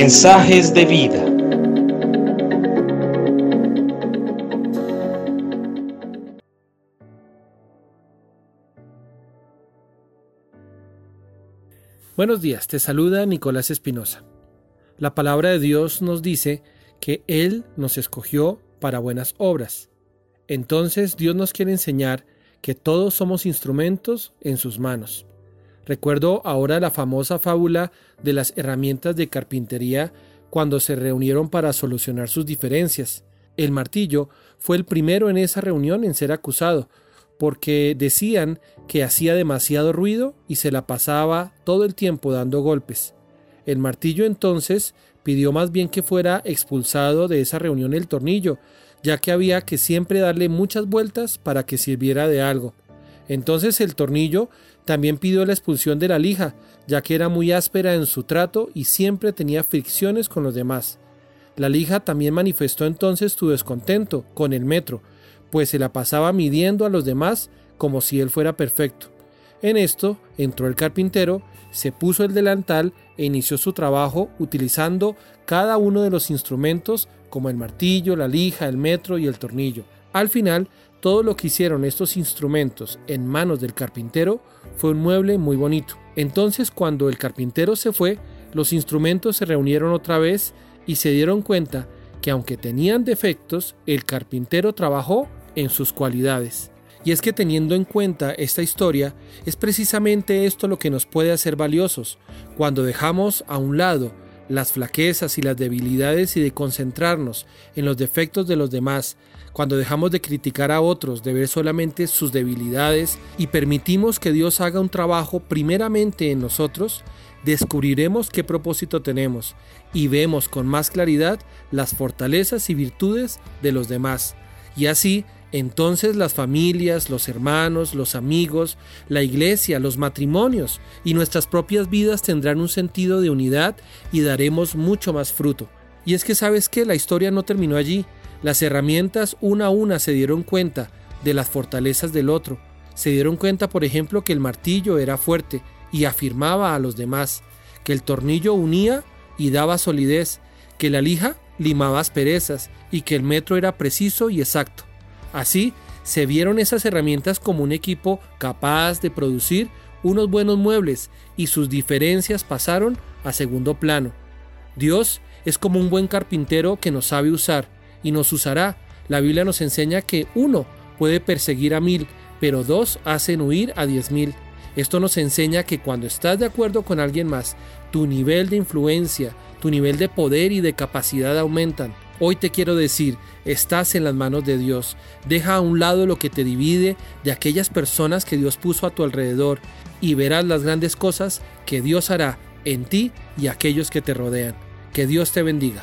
Mensajes de vida. Buenos días, te saluda Nicolás Espinosa. La palabra de Dios nos dice que Él nos escogió para buenas obras. Entonces Dios nos quiere enseñar que todos somos instrumentos en sus manos. Recuerdo ahora la famosa fábula de las herramientas de carpintería cuando se reunieron para solucionar sus diferencias. El martillo fue el primero en esa reunión en ser acusado, porque decían que hacía demasiado ruido y se la pasaba todo el tiempo dando golpes. El martillo entonces pidió más bien que fuera expulsado de esa reunión el tornillo, ya que había que siempre darle muchas vueltas para que sirviera de algo. Entonces el tornillo también pidió la expulsión de la lija, ya que era muy áspera en su trato y siempre tenía fricciones con los demás. La lija también manifestó entonces su descontento con el metro, pues se la pasaba midiendo a los demás como si él fuera perfecto. En esto entró el carpintero, se puso el delantal e inició su trabajo utilizando cada uno de los instrumentos como el martillo, la lija, el metro y el tornillo. Al final todo lo que hicieron estos instrumentos en manos del carpintero fue un mueble muy bonito. Entonces cuando el carpintero se fue, los instrumentos se reunieron otra vez y se dieron cuenta que aunque tenían defectos, el carpintero trabajó en sus cualidades. Y es que teniendo en cuenta esta historia, es precisamente esto lo que nos puede hacer valiosos, cuando dejamos a un lado las flaquezas y las debilidades y de concentrarnos en los defectos de los demás, cuando dejamos de criticar a otros, de ver solamente sus debilidades y permitimos que Dios haga un trabajo primeramente en nosotros, descubriremos qué propósito tenemos y vemos con más claridad las fortalezas y virtudes de los demás. Y así entonces las familias, los hermanos, los amigos, la iglesia, los matrimonios y nuestras propias vidas tendrán un sentido de unidad y daremos mucho más fruto. Y es que sabes que la historia no terminó allí. Las herramientas una a una se dieron cuenta de las fortalezas del otro. Se dieron cuenta, por ejemplo, que el martillo era fuerte y afirmaba a los demás, que el tornillo unía y daba solidez, que la lija limaba asperezas y que el metro era preciso y exacto. Así, se vieron esas herramientas como un equipo capaz de producir unos buenos muebles y sus diferencias pasaron a segundo plano. Dios es como un buen carpintero que nos sabe usar y nos usará. La Biblia nos enseña que uno puede perseguir a mil, pero dos hacen huir a diez mil. Esto nos enseña que cuando estás de acuerdo con alguien más, tu nivel de influencia, tu nivel de poder y de capacidad aumentan. Hoy te quiero decir, estás en las manos de Dios. Deja a un lado lo que te divide de aquellas personas que Dios puso a tu alrededor y verás las grandes cosas que Dios hará en ti y aquellos que te rodean. Que Dios te bendiga.